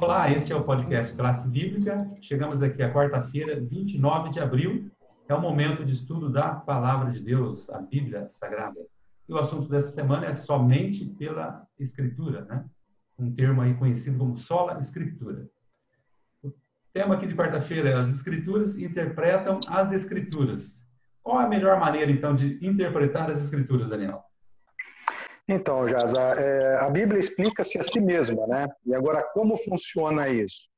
Olá, este é o podcast Classe Bíblica. Chegamos aqui à quarta-feira, 29 de abril. É o momento de estudo da Palavra de Deus, a Bíblia Sagrada. E o assunto dessa semana é somente pela Escritura, né? Um termo aí conhecido como sola Escritura. O tema aqui de quarta-feira é as Escrituras interpretam as Escrituras. Qual a melhor maneira, então, de interpretar as Escrituras, Daniel? Então, Jaza, é, a Bíblia explica-se a si mesma, né? E agora, como funciona isso?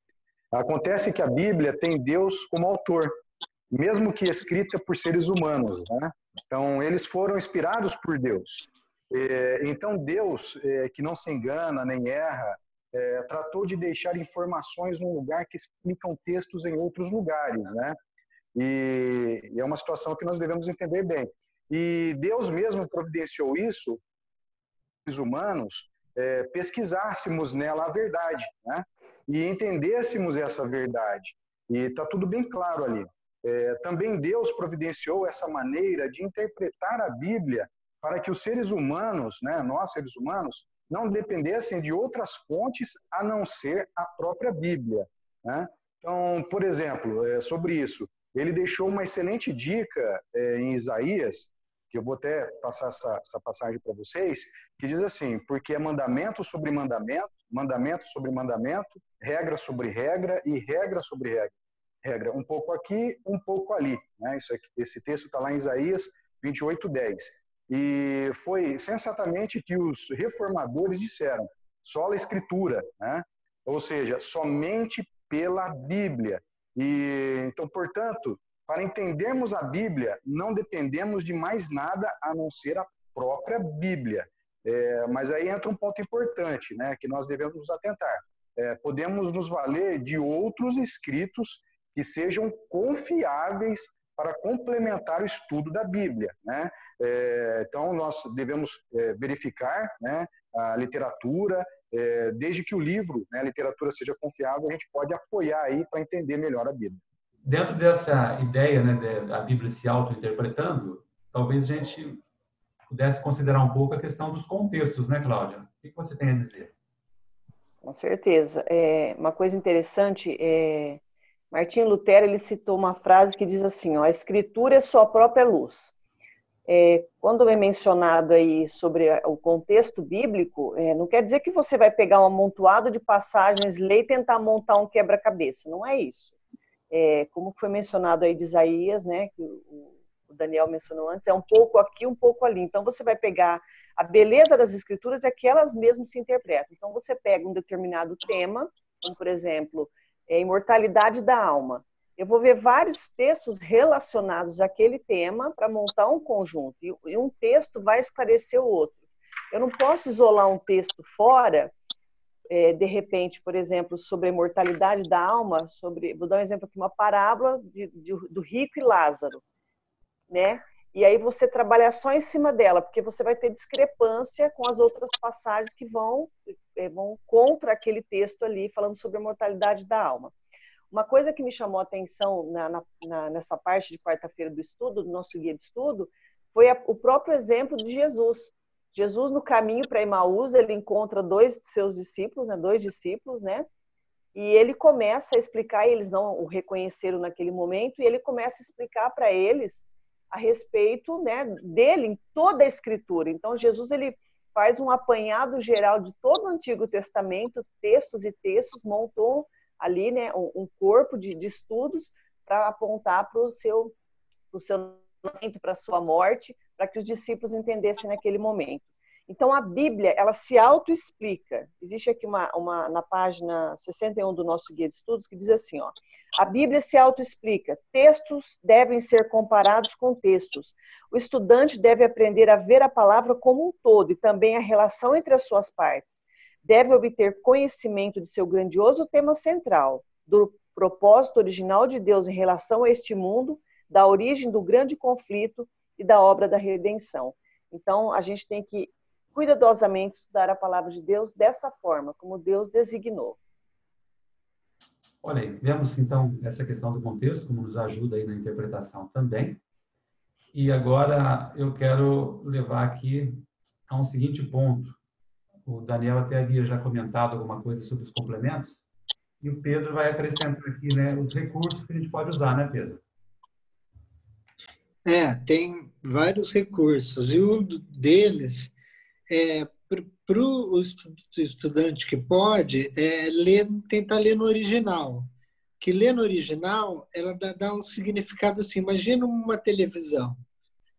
Acontece que a Bíblia tem Deus como autor, mesmo que escrita por seres humanos, né? Então, eles foram inspirados por Deus. É, então, Deus, é, que não se engana nem erra, é, tratou de deixar informações num lugar que explicam textos em outros lugares, né? E, e é uma situação que nós devemos entender bem. E Deus mesmo providenciou isso humanos é, pesquisássemos nela a verdade, né? E entendêssemos essa verdade. E está tudo bem claro ali. É, também Deus providenciou essa maneira de interpretar a Bíblia para que os seres humanos, né, nós seres humanos, não dependessem de outras fontes a não ser a própria Bíblia. Né? Então, por exemplo, é, sobre isso, ele deixou uma excelente dica é, em Isaías, que eu vou até passar essa, essa passagem para vocês, que diz assim: porque é mandamento sobre mandamento, mandamento sobre mandamento, regra sobre regra e regra sobre regra. Regra um pouco aqui, um pouco ali. Né? Isso aqui, esse texto está lá em Isaías 28, 10. E foi sensatamente que os reformadores disseram: só a Escritura, né? ou seja, somente pela Bíblia. E então, portanto, para entendermos a Bíblia, não dependemos de mais nada a não ser a própria Bíblia. É, mas aí entra um ponto importante, né, que nós devemos nos atentar. É, podemos nos valer de outros escritos que sejam confiáveis para complementar o estudo da Bíblia. Né? É, então, nós devemos é, verificar né, a literatura, é, desde que o livro, né, a literatura seja confiável, a gente pode apoiar aí para entender melhor a Bíblia dentro dessa ideia né, da Bíblia se auto-interpretando, talvez a gente pudesse considerar um pouco a questão dos contextos, né, Cláudia? O que você tem a dizer? Com certeza. É, uma coisa interessante é Martinho Lutero ele citou uma frase que diz assim: ó, a Escritura é sua própria luz. É, quando é mencionado aí sobre o contexto bíblico, é, não quer dizer que você vai pegar um amontoado de passagens, ler e tentar montar um quebra-cabeça. Não é isso é, como foi mencionado aí de Isaías, né, que o, o Daniel mencionou antes, é um pouco aqui, um pouco ali. Então, você vai pegar a beleza das escrituras é que elas mesmas se interpretam. Então, você pega um determinado tema, como, por exemplo, é, imortalidade da alma. Eu vou ver vários textos relacionados àquele tema para montar um conjunto. E um texto vai esclarecer o outro. Eu não posso isolar um texto fora é, de repente, por exemplo, sobre a imortalidade da alma, sobre, vou dar um exemplo aqui, uma parábola de, de, do rico e Lázaro, né? E aí você trabalha só em cima dela, porque você vai ter discrepância com as outras passagens que vão, é, vão contra aquele texto ali, falando sobre a mortalidade da alma. Uma coisa que me chamou a atenção na, na, nessa parte de quarta-feira do estudo, do nosso guia de estudo, foi a, o próprio exemplo de Jesus. Jesus, no caminho para Emaús, ele encontra dois de seus discípulos, né, dois discípulos, né? E ele começa a explicar, eles não o reconheceram naquele momento, e ele começa a explicar para eles a respeito né, dele em toda a Escritura. Então, Jesus ele faz um apanhado geral de todo o Antigo Testamento, textos e textos, montou ali né, um, corpo de, de estudos para apontar para o seu, pro seu nascimento, para sua morte, para que os discípulos entendessem naquele momento. Então, a Bíblia, ela se auto-explica. Existe aqui uma, uma, na página 61 do nosso guia de estudos, que diz assim, ó, a Bíblia se auto-explica. Textos devem ser comparados com textos. O estudante deve aprender a ver a palavra como um todo e também a relação entre as suas partes. Deve obter conhecimento de seu grandioso tema central, do propósito original de Deus em relação a este mundo, da origem do grande conflito e da obra da redenção. Então, a gente tem que cuidadosamente estudar a palavra de Deus dessa forma, como Deus designou. Olha aí, vemos então essa questão do contexto, como nos ajuda aí na interpretação também. E agora eu quero levar aqui a um seguinte ponto. O Daniel até havia já comentado alguma coisa sobre os complementos, e o Pedro vai acrescentar aqui né, os recursos que a gente pode usar, né, Pedro? É, tem vários recursos, e um deles é para o estudante que pode é ler, tentar ler no original. Que ler no original, ela dá, dá um significado assim. Imagina uma televisão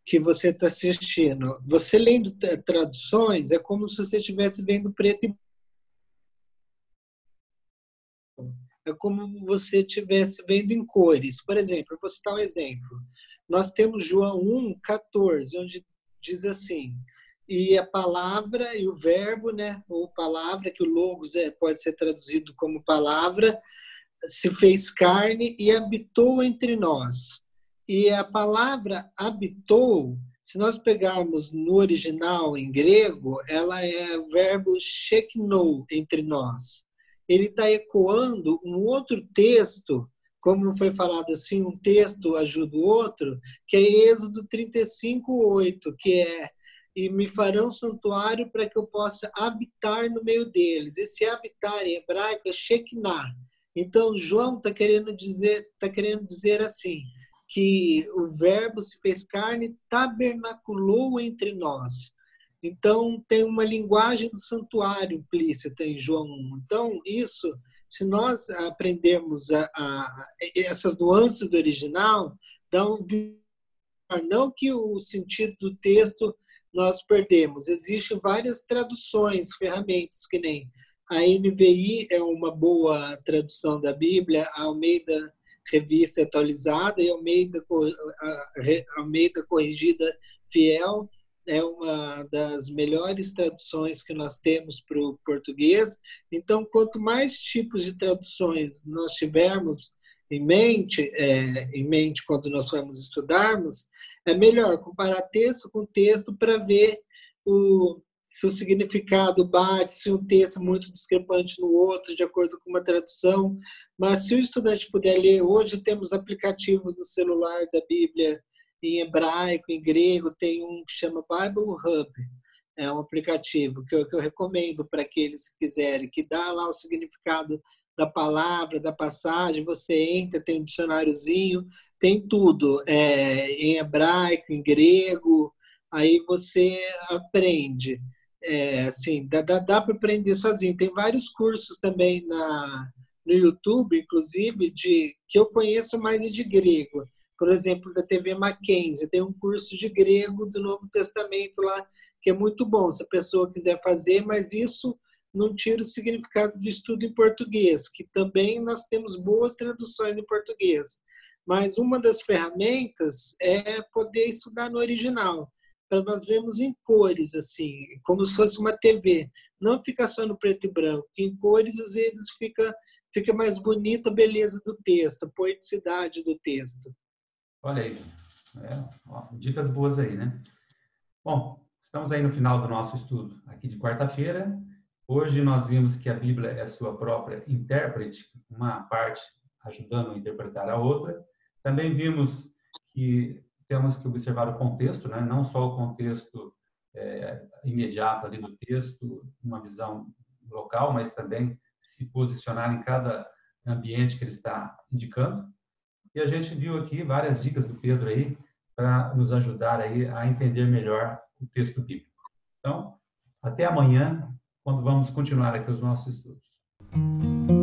que você está assistindo. Você lendo traduções é como se você estivesse vendo preto e é como você estivesse vendo em cores. Por exemplo, vou citar um exemplo. Nós temos João 1, 14, onde diz assim: e a palavra e o verbo, né, ou palavra, que o logos é, pode ser traduzido como palavra, se fez carne e habitou entre nós. E a palavra habitou, se nós pegarmos no original em grego, ela é o verbo sheknou, entre nós ele está ecoando um outro texto, como foi falado assim, um texto ajuda o outro, que é Êxodo 35, 8, que é e me farão santuário para que eu possa habitar no meio deles. Esse habitar em hebraico é Shekinah. Então João está querendo dizer, tá querendo dizer assim, que o verbo se fez carne, tabernaculou entre nós. Então, tem uma linguagem do santuário implícita em João 1. Então, isso, se nós aprendermos a, a, essas nuances do original, dão não que o sentido do texto nós perdemos. Existem várias traduções, ferramentas, que nem a NVI é uma boa tradução da Bíblia, a Almeida Revista Atualizada e a Almeida, a Almeida Corrigida Fiel é uma das melhores traduções que nós temos para o português. Então, quanto mais tipos de traduções nós tivermos em mente, é, em mente quando nós vamos estudarmos, é melhor comparar texto com texto para ver o, se o significado bate, se um texto é muito discrepante no outro, de acordo com uma tradução. Mas se o estudante puder ler, hoje temos aplicativos no celular da Bíblia em hebraico, em grego, tem um que chama Bible Hub. É um aplicativo que eu, que eu recomendo para aqueles que quiserem, que dá lá o significado da palavra, da passagem. Você entra, tem um dicionáriozinho, tem tudo é, em hebraico, em grego. Aí você aprende. É, assim, dá, dá, dá para aprender sozinho. Tem vários cursos também na, no YouTube, inclusive, de que eu conheço mais de grego por exemplo, da TV Mackenzie. Tem um curso de grego do Novo Testamento lá, que é muito bom, se a pessoa quiser fazer, mas isso não tira o significado de estudo em português, que também nós temos boas traduções em português. Mas uma das ferramentas é poder estudar no original, para nós vermos em cores, assim, como se fosse uma TV. Não fica só no preto e branco. Em cores, às vezes, fica, fica mais bonita a beleza do texto, a poeticidade do texto. Olha aí, é, ó, dicas boas aí, né? Bom, estamos aí no final do nosso estudo aqui de quarta-feira. Hoje nós vimos que a Bíblia é sua própria intérprete, uma parte ajudando a interpretar a outra. Também vimos que temos que observar o contexto, né? não só o contexto é, imediato ali do texto, uma visão local, mas também se posicionar em cada ambiente que ele está indicando. E a gente viu aqui várias dicas do Pedro aí para nos ajudar aí a entender melhor o texto bíblico. Então, até amanhã, quando vamos continuar aqui os nossos estudos.